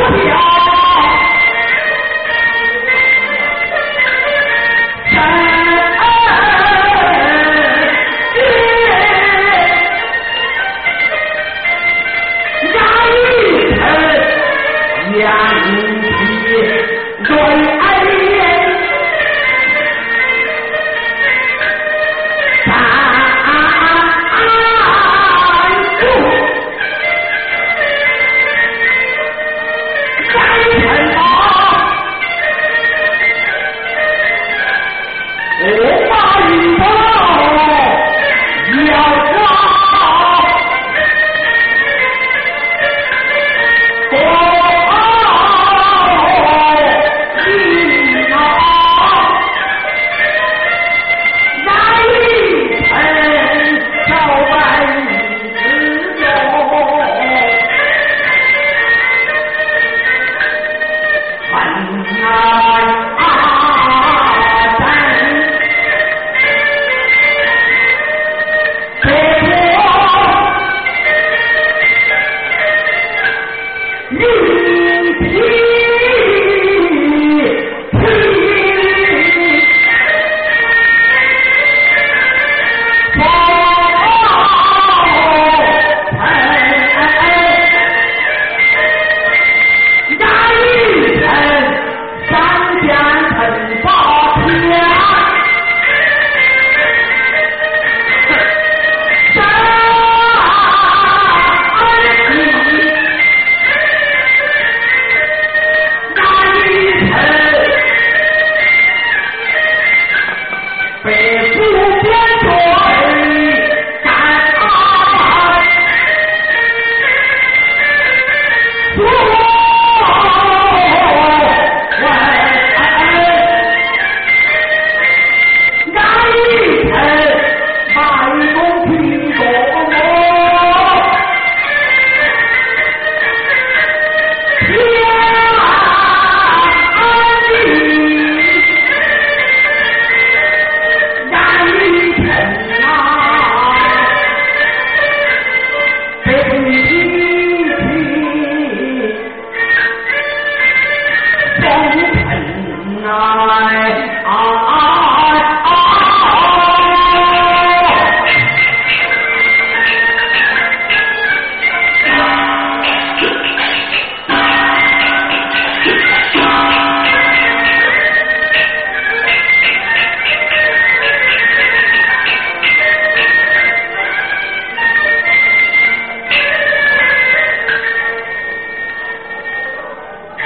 小命。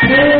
Hey!